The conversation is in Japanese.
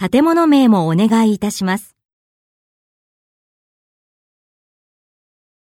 建物名もお願いいたします。